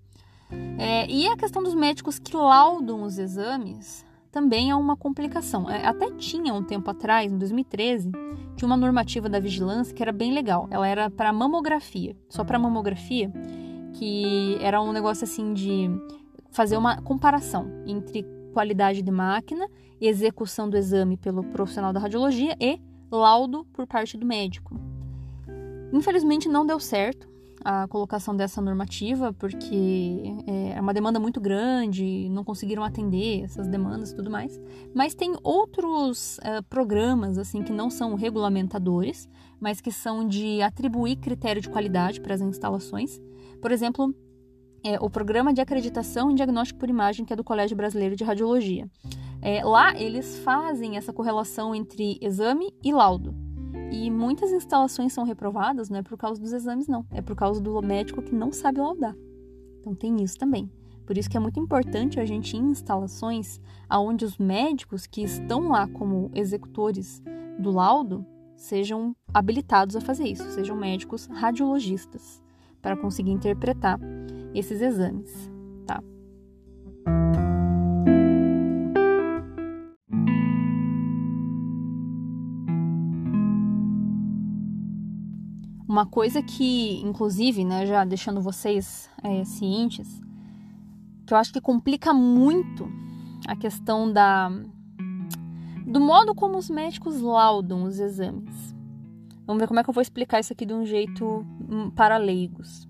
É, e a questão dos médicos que laudam os exames também é uma complicação. É, até tinha um tempo atrás, em 2013, tinha uma normativa da vigilância que era bem legal. Ela era para mamografia, só para mamografia, que era um negócio assim de fazer uma comparação entre qualidade de máquina, execução do exame pelo profissional da radiologia e laudo por parte do médico. Infelizmente não deu certo a colocação dessa normativa, porque é, é uma demanda muito grande, não conseguiram atender essas demandas e tudo mais. Mas tem outros uh, programas assim que não são regulamentadores, mas que são de atribuir critério de qualidade para as instalações. Por exemplo, é, o Programa de Acreditação em Diagnóstico por Imagem, que é do Colégio Brasileiro de Radiologia. É, lá eles fazem essa correlação entre exame e laudo. E muitas instalações são reprovadas não é por causa dos exames, não. É por causa do médico que não sabe laudar. Então tem isso também. Por isso que é muito importante a gente ir em instalações onde os médicos que estão lá como executores do laudo sejam habilitados a fazer isso, sejam médicos radiologistas, para conseguir interpretar esses exames, tá? Uma coisa que, inclusive, né, já deixando vocês é, cientes, que eu acho que complica muito a questão da do modo como os médicos laudam os exames. Vamos ver como é que eu vou explicar isso aqui de um jeito hum, para leigos.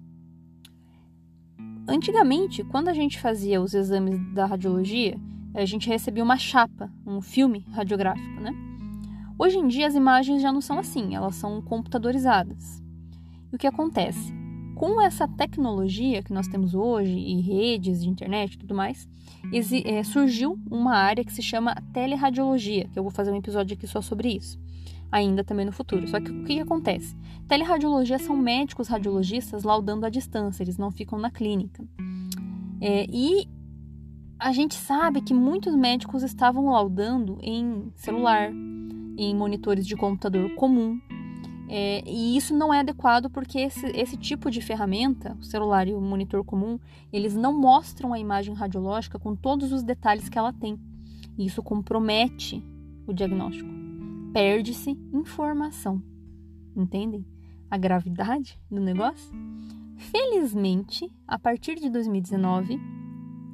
Antigamente, quando a gente fazia os exames da radiologia, a gente recebia uma chapa, um filme radiográfico, né? Hoje em dia as imagens já não são assim, elas são computadorizadas. E o que acontece? Com essa tecnologia que nós temos hoje e redes de internet e tudo mais, é, surgiu uma área que se chama teleradiologia, que eu vou fazer um episódio aqui só sobre isso ainda também no futuro. Só que o que, acontece? Teleradiologia são médicos radiologistas laudando à distância, eles não ficam na clínica. É, e a gente sabe que muitos médicos estavam laudando em celular, em monitores de computador comum. É, e isso não é adequado porque esse, esse tipo de ferramenta, o celular e o monitor comum, eles não mostram a imagem radiológica com todos os detalhes que ela tem. E isso compromete o diagnóstico perde-se informação. Entendem a gravidade do negócio? Felizmente, a partir de 2019,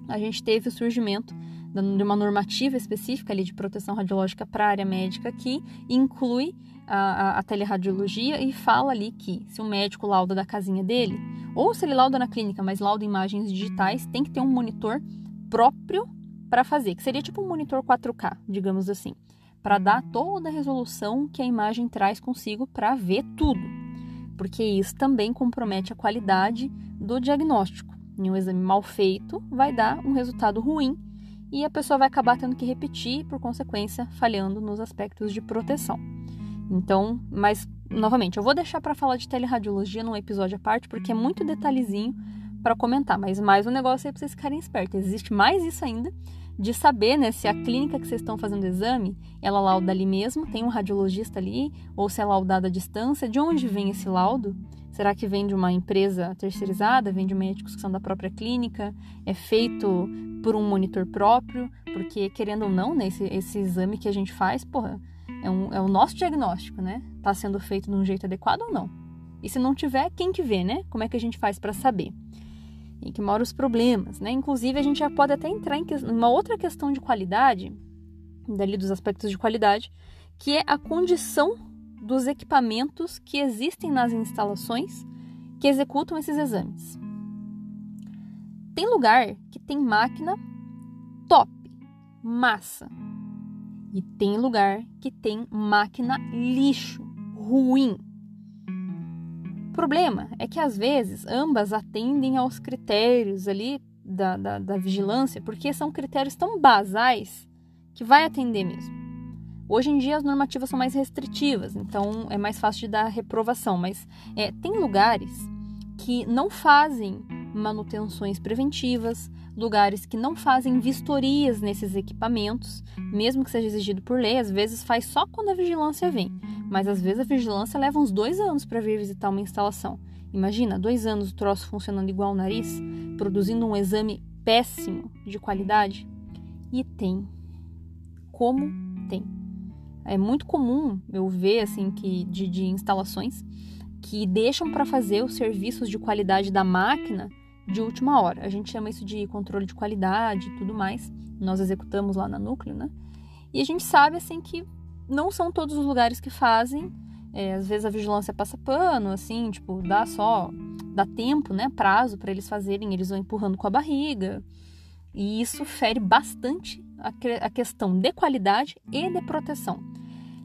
a gente teve o surgimento de uma normativa específica ali de proteção radiológica para a área médica que inclui a, a, a teleradiologia e fala ali que se o médico lauda da casinha dele, ou se ele lauda na clínica, mas lauda imagens digitais, tem que ter um monitor próprio para fazer, que seria tipo um monitor 4K, digamos assim para dar toda a resolução que a imagem traz consigo para ver tudo, porque isso também compromete a qualidade do diagnóstico. Em um exame mal feito, vai dar um resultado ruim e a pessoa vai acabar tendo que repetir, por consequência, falhando nos aspectos de proteção. Então, mas novamente, eu vou deixar para falar de teleradiologia num episódio à parte, porque é muito detalhezinho para comentar, mas mais um negócio aí para vocês ficarem espertos. Existe mais isso ainda de saber né, se a clínica que vocês estão fazendo o exame, ela lauda ali mesmo, tem um radiologista ali, ou se é laudada à distância, de onde vem esse laudo? Será que vem de uma empresa terceirizada, vem de médicos que são da própria clínica, é feito por um monitor próprio? Porque, querendo ou não, né, esse, esse exame que a gente faz, porra, é, um, é o nosso diagnóstico, né? Tá sendo feito de um jeito adequado ou não? E se não tiver, quem que vê, né? Como é que a gente faz para saber? Em que moram os problemas, né? Inclusive a gente já pode até entrar em uma outra questão de qualidade, dali dos aspectos de qualidade, que é a condição dos equipamentos que existem nas instalações que executam esses exames. Tem lugar que tem máquina top, massa, e tem lugar que tem máquina lixo, ruim, problema é que às vezes ambas atendem aos critérios ali da, da, da vigilância, porque são critérios tão basais que vai atender mesmo. Hoje em dia as normativas são mais restritivas, então é mais fácil de dar reprovação, mas é, tem lugares que não fazem manutenções preventivas, lugares que não fazem vistorias nesses equipamentos, mesmo que seja exigido por lei, às vezes faz só quando a vigilância vem, mas às vezes a vigilância leva uns dois anos para vir visitar uma instalação. Imagina, dois anos o troço funcionando igual o nariz, produzindo um exame péssimo de qualidade. E tem. Como tem. É muito comum eu ver, assim, que de, de instalações que deixam para fazer os serviços de qualidade da máquina de última hora. A gente chama isso de controle de qualidade e tudo mais. Nós executamos lá na Núcleo, né? E a gente sabe, assim, que não são todos os lugares que fazem. É, às vezes a vigilância passa pano, assim, tipo, dá só, dá tempo, né? Prazo para eles fazerem, eles vão empurrando com a barriga. E isso fere bastante a, a questão de qualidade e de proteção.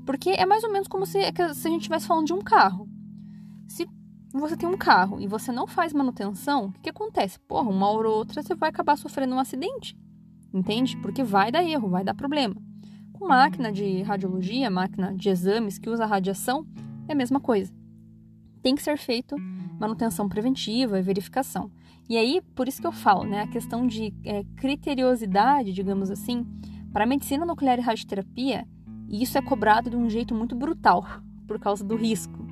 Porque é mais ou menos como se, se a gente estivesse falando de um carro. Se você tem um carro e você não faz manutenção, o que, que acontece? Porra, uma hora ou outra você vai acabar sofrendo um acidente. Entende? Porque vai dar erro, vai dar problema. Máquina de radiologia, máquina de exames que usa radiação, é a mesma coisa. Tem que ser feito manutenção preventiva e verificação. E aí, por isso que eu falo, né, a questão de é, criteriosidade, digamos assim, para a medicina nuclear e radioterapia, isso é cobrado de um jeito muito brutal, por causa do risco.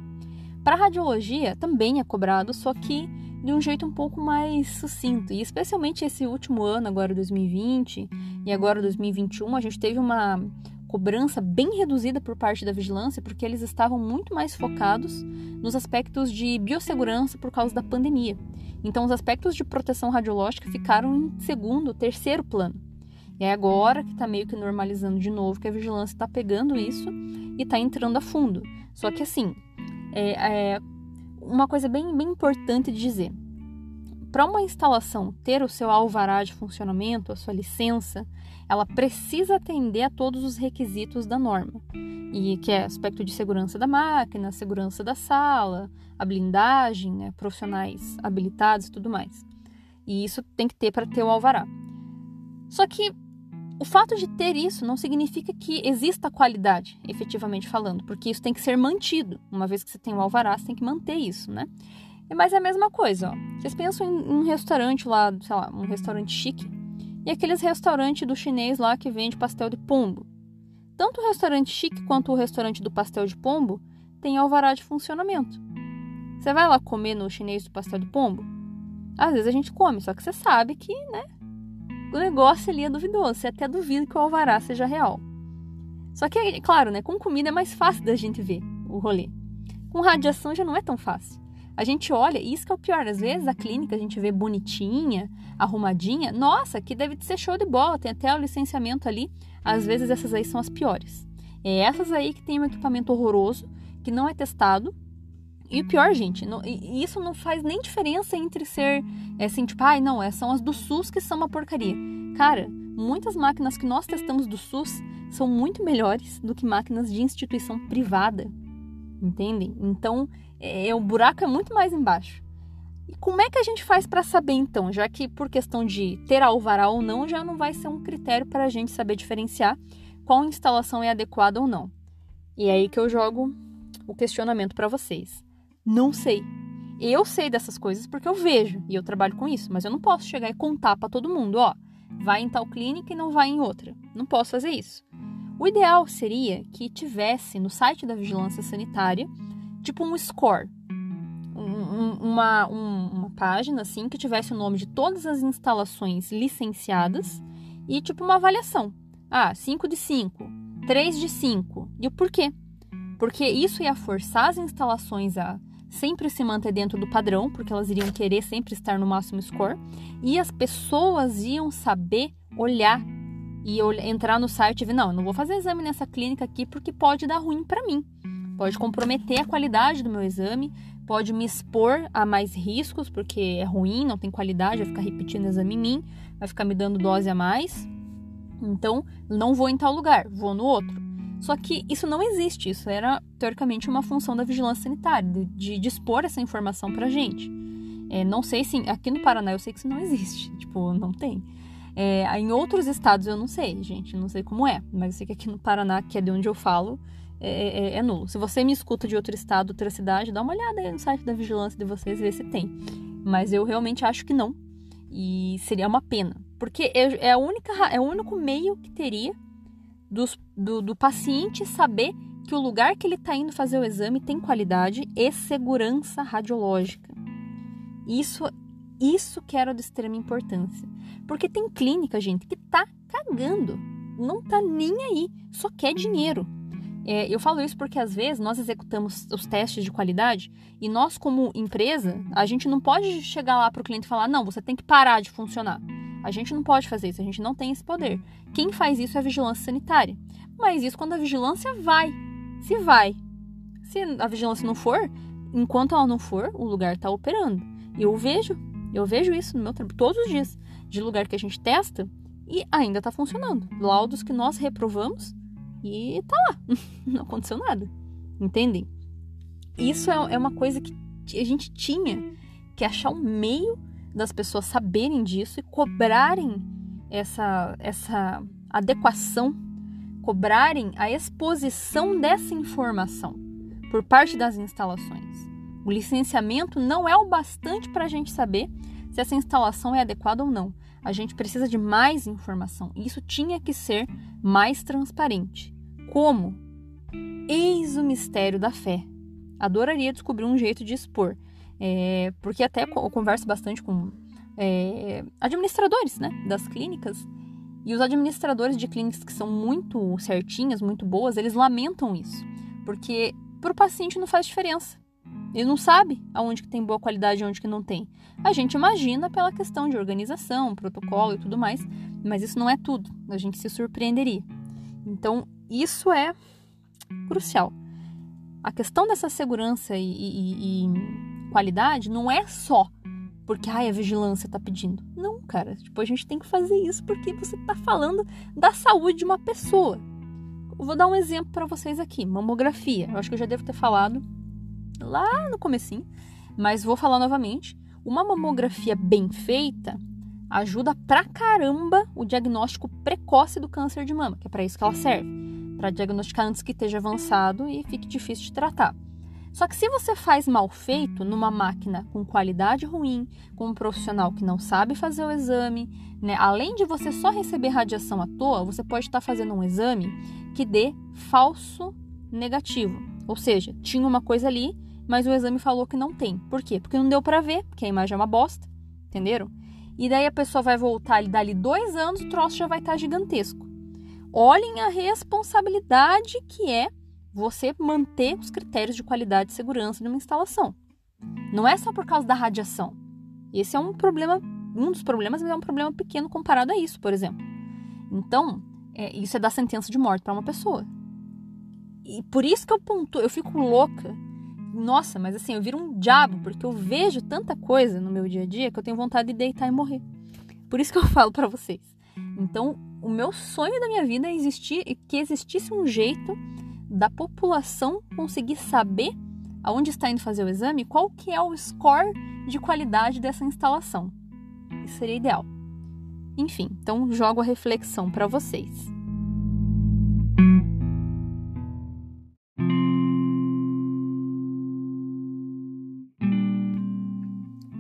Para radiologia também é cobrado, só que de um jeito um pouco mais sucinto. E especialmente esse último ano, agora 2020 e agora 2021, a gente teve uma cobrança bem reduzida por parte da vigilância, porque eles estavam muito mais focados nos aspectos de biossegurança por causa da pandemia. Então, os aspectos de proteção radiológica ficaram em segundo, terceiro plano. E é agora que está meio que normalizando de novo que a vigilância está pegando isso e está entrando a fundo. Só que assim, é, é uma coisa bem, bem importante de dizer. Para uma instalação ter o seu alvará de funcionamento, a sua licença, ela precisa atender a todos os requisitos da norma, e que é aspecto de segurança da máquina, segurança da sala, a blindagem, né, profissionais habilitados e tudo mais. E isso tem que ter para ter o alvará. Só que o fato de ter isso não significa que exista qualidade, efetivamente falando, porque isso tem que ser mantido. Uma vez que você tem o alvará, você tem que manter isso, né? Mas é a mesma coisa, ó. Vocês pensam em um restaurante lá, sei lá, um restaurante chique, e aqueles restaurantes do chinês lá que vende pastel de pombo. Tanto o restaurante chique quanto o restaurante do pastel de pombo tem alvará de funcionamento. Você vai lá comer no chinês do pastel de pombo? Às vezes a gente come, só que você sabe que, né, o negócio ali é duvidoso. Você até duvida que o alvará seja real. Só que, claro, né, com comida é mais fácil da gente ver o rolê. Com radiação já não é tão fácil. A gente olha, e isso que é o pior, às vezes a clínica a gente vê bonitinha, arrumadinha, nossa, que deve ser show de bola, tem até o licenciamento ali. Às vezes essas aí são as piores. É essas aí que tem um equipamento horroroso, que não é testado. E o pior, gente, não, isso não faz nem diferença entre ser é assim, tipo, ai, não, é, são as do SUS que são uma porcaria. Cara, muitas máquinas que nós testamos do SUS são muito melhores do que máquinas de instituição privada. Entendem? Então, é, o buraco é muito mais embaixo. E como é que a gente faz para saber então? Já que por questão de ter alvará ou não, já não vai ser um critério para a gente saber diferenciar qual instalação é adequada ou não. E é aí que eu jogo o questionamento para vocês. Não sei. Eu sei dessas coisas porque eu vejo e eu trabalho com isso, mas eu não posso chegar e contar para todo mundo, ó, vai em tal clínica e não vai em outra. Não posso fazer isso. O ideal seria que tivesse no site da vigilância sanitária, tipo um score, um, uma, um, uma página assim que tivesse o nome de todas as instalações licenciadas e tipo uma avaliação. Ah, 5 de 5, 3 de 5. E o porquê? Porque isso ia forçar as instalações a sempre se manter dentro do padrão, porque elas iriam querer sempre estar no máximo score, e as pessoas iam saber olhar e entrar no site e ver, não, não vou fazer exame nessa clínica aqui porque pode dar ruim para mim. Pode comprometer a qualidade do meu exame, pode me expor a mais riscos, porque é ruim, não tem qualidade, vai ficar repetindo exame em mim, vai ficar me dando dose a mais. Então, não vou em tal lugar, vou no outro. Só que isso não existe, isso era teoricamente uma função da vigilância sanitária, de, de dispor essa informação pra gente. É, não sei se. Aqui no Paraná eu sei que isso não existe, tipo, não tem. É, em outros estados eu não sei, gente, não sei como é, mas eu sei que aqui no Paraná, que é de onde eu falo, é, é, é, nulo. Se você me escuta de outro estado, outra cidade, dá uma olhada aí no site da vigilância de vocês vê se tem. Mas eu realmente acho que não. E seria uma pena. Porque é, é, a única, é o único meio que teria do, do paciente saber que o lugar que ele está indo fazer o exame tem qualidade e segurança radiológica. Isso, isso que era de extrema importância. Porque tem clínica, gente, que tá cagando, não tá nem aí, só quer dinheiro. É, eu falo isso porque às vezes nós executamos os testes de qualidade e nós, como empresa, a gente não pode chegar lá para o cliente e falar: não, você tem que parar de funcionar. A gente não pode fazer isso, a gente não tem esse poder. Quem faz isso é a vigilância sanitária. Mas isso quando a vigilância vai. Se vai. Se a vigilância não for, enquanto ela não for, o lugar está operando. Eu vejo, eu vejo isso no meu trabalho todos os dias, de lugar que a gente testa e ainda está funcionando. Laudos que nós reprovamos e tá lá. Não aconteceu nada. Entendem? Isso é, é uma coisa que a gente tinha que achar um meio das pessoas saberem disso e cobrarem essa, essa adequação, cobrarem a exposição dessa informação por parte das instalações. O licenciamento não é o bastante para a gente saber se essa instalação é adequada ou não. A gente precisa de mais informação. Isso tinha que ser mais transparente. Como? Eis o mistério da fé. Adoraria descobrir um jeito de expor. É, porque até eu converso bastante com é, administradores né, das clínicas. E os administradores de clínicas que são muito certinhas, muito boas, eles lamentam isso. Porque para o paciente não faz diferença. Ele não sabe aonde que tem boa qualidade e onde que não tem. A gente imagina pela questão de organização, protocolo e tudo mais, mas isso não é tudo. A gente se surpreenderia. Então, isso é crucial. A questão dessa segurança e, e, e qualidade não é só porque ai, a vigilância está pedindo. Não, cara. Tipo, a gente tem que fazer isso porque você está falando da saúde de uma pessoa. Eu vou dar um exemplo para vocês aqui. Mamografia. Eu acho que eu já devo ter falado lá no comecinho, mas vou falar novamente. Uma mamografia bem feita ajuda pra caramba o diagnóstico precoce do câncer de mama, que é para isso que ela serve, para diagnosticar antes que esteja avançado e fique difícil de tratar. Só que se você faz mal feito numa máquina com qualidade ruim, com um profissional que não sabe fazer o exame, né, além de você só receber radiação à toa, você pode estar fazendo um exame que dê falso negativo. Ou seja, tinha uma coisa ali mas o exame falou que não tem. Por quê? Porque não deu para ver, porque a imagem é uma bosta, entenderam? E daí a pessoa vai voltar e dali dois anos o troço já vai estar tá gigantesco. Olhem a responsabilidade que é você manter os critérios de qualidade e segurança de uma instalação. Não é só por causa da radiação. Esse é um problema, um dos problemas, mas é um problema pequeno comparado a isso, por exemplo. Então, é, isso é dar sentença de morte para uma pessoa. E por isso que eu pontuo, eu fico louca nossa, mas assim, eu viro um diabo, porque eu vejo tanta coisa no meu dia a dia que eu tenho vontade de deitar e morrer. Por isso que eu falo para vocês. Então, o meu sonho da minha vida é existir que existisse um jeito da população conseguir saber aonde está indo fazer o exame, qual que é o score de qualidade dessa instalação. Isso seria ideal. Enfim, então jogo a reflexão para vocês.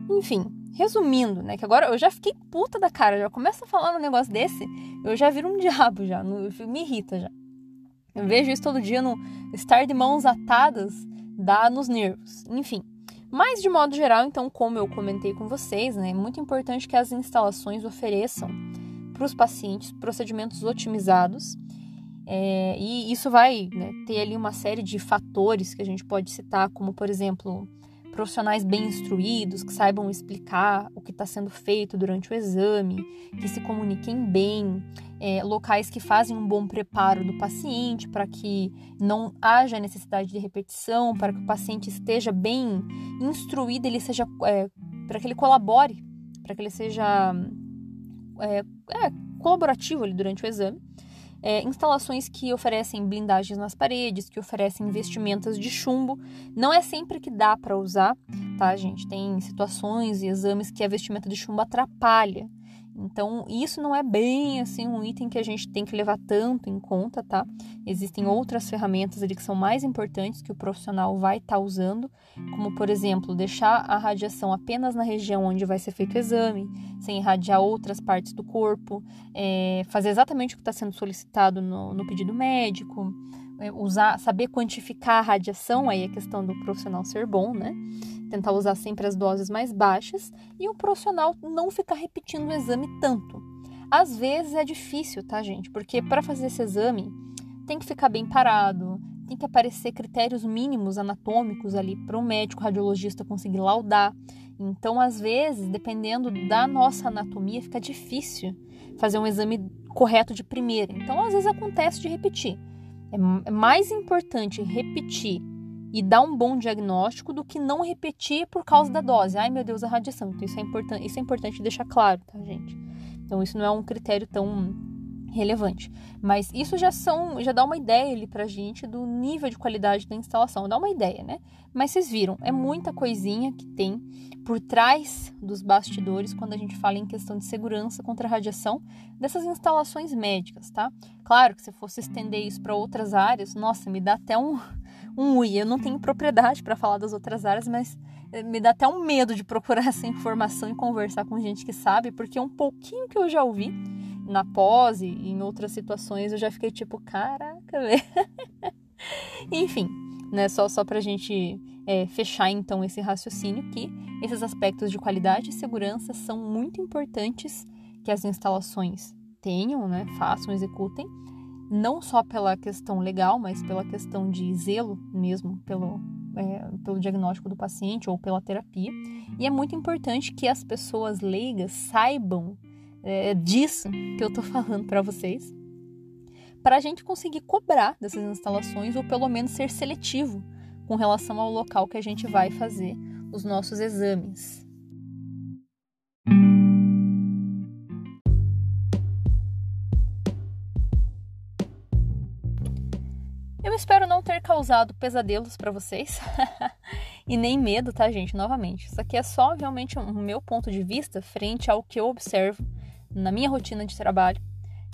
Enfim, resumindo, né? Que agora eu já fiquei puta da cara, já começa a falar um negócio desse, eu já viro um diabo já, me irrita já. Eu vejo isso todo dia no estar de mãos atadas dá nos nervos. Enfim. Mas de modo geral, então, como eu comentei com vocês, né, é muito importante que as instalações ofereçam para os pacientes procedimentos otimizados. É, e isso vai né, ter ali uma série de fatores que a gente pode citar, como por exemplo profissionais bem instruídos, que saibam explicar o que está sendo feito durante o exame, que se comuniquem bem, é, locais que fazem um bom preparo do paciente para que não haja necessidade de repetição, para que o paciente esteja bem instruído, ele seja é, para que ele colabore, para que ele seja é, é colaborativo ali durante o exame é, instalações que oferecem blindagens nas paredes, que oferecem vestimentas de chumbo. Não é sempre que dá para usar, tá, gente? Tem situações e exames que a vestimenta de chumbo atrapalha. Então, isso não é bem assim um item que a gente tem que levar tanto em conta, tá? Existem outras ferramentas ali que são mais importantes que o profissional vai estar tá usando, como por exemplo, deixar a radiação apenas na região onde vai ser feito o exame, sem irradiar outras partes do corpo, é, fazer exatamente o que está sendo solicitado no, no pedido médico, usar, saber quantificar a radiação, aí a questão do profissional ser bom, né? Tentar usar sempre as doses mais baixas e o profissional não ficar repetindo o exame tanto. Às vezes é difícil, tá, gente? Porque para fazer esse exame tem que ficar bem parado, tem que aparecer critérios mínimos anatômicos ali para o médico radiologista conseguir laudar. Então, às vezes, dependendo da nossa anatomia, fica difícil fazer um exame correto de primeira. Então, às vezes acontece de repetir. É, é mais importante repetir e dar um bom diagnóstico do que não repetir por causa da dose. Ai, meu Deus, a radiação. Então, isso é, importante, isso é importante deixar claro, tá, gente? Então, isso não é um critério tão relevante. Mas isso já são, já dá uma ideia ali pra gente do nível de qualidade da instalação, dá uma ideia, né? Mas vocês viram, é muita coisinha que tem por trás dos bastidores quando a gente fala em questão de segurança contra a radiação dessas instalações médicas, tá? Claro que se fosse estender isso para outras áreas, nossa, me dá até um um ui. Eu não tenho propriedade para falar das outras áreas, mas eh, me dá até um medo de procurar essa informação e conversar com gente que sabe, porque um pouquinho que eu já ouvi na pose e em outras situações eu já fiquei tipo, caraca, velho. Enfim, né? Só, só pra gente é, fechar então esse raciocínio que esses aspectos de qualidade e segurança são muito importantes que as instalações tenham, né? Façam, executem, não só pela questão legal, mas pela questão de zelo mesmo, pelo, é, pelo diagnóstico do paciente ou pela terapia. E é muito importante que as pessoas leigas saibam é, disso que eu estou falando para vocês, para a gente conseguir cobrar dessas instalações ou pelo menos ser seletivo com relação ao local que a gente vai fazer os nossos exames. Eu espero não ter causado pesadelos para vocês e nem medo, tá, gente? Novamente, isso aqui é só realmente o meu ponto de vista frente ao que eu observo na minha rotina de trabalho.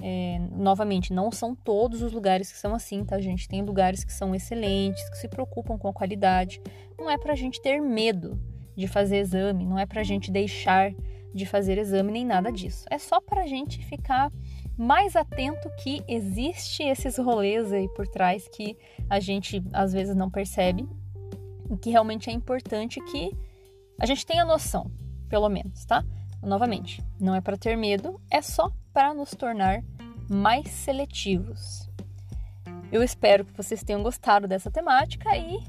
É, novamente, não são todos os lugares que são assim, tá, gente? Tem lugares que são excelentes, que se preocupam com a qualidade. Não é pra gente ter medo de fazer exame, não é pra gente deixar de fazer exame nem nada disso. É só pra gente ficar mais atento que existe esses rolês aí por trás que a gente às vezes não percebe e que realmente é importante que a gente tenha noção, pelo menos, tá? Novamente, não é para ter medo, é só para nos tornar mais seletivos. Eu espero que vocês tenham gostado dessa temática e,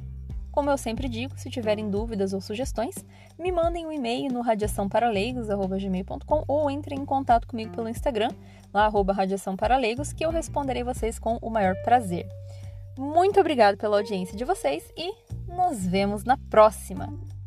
como eu sempre digo, se tiverem dúvidas ou sugestões, me mandem um e-mail no radiaçãoparalegos@gmail.com ou entrem em contato comigo pelo Instagram, lá arroba radiaçãoparalegos, que eu responderei vocês com o maior prazer. Muito obrigado pela audiência de vocês e nos vemos na próxima!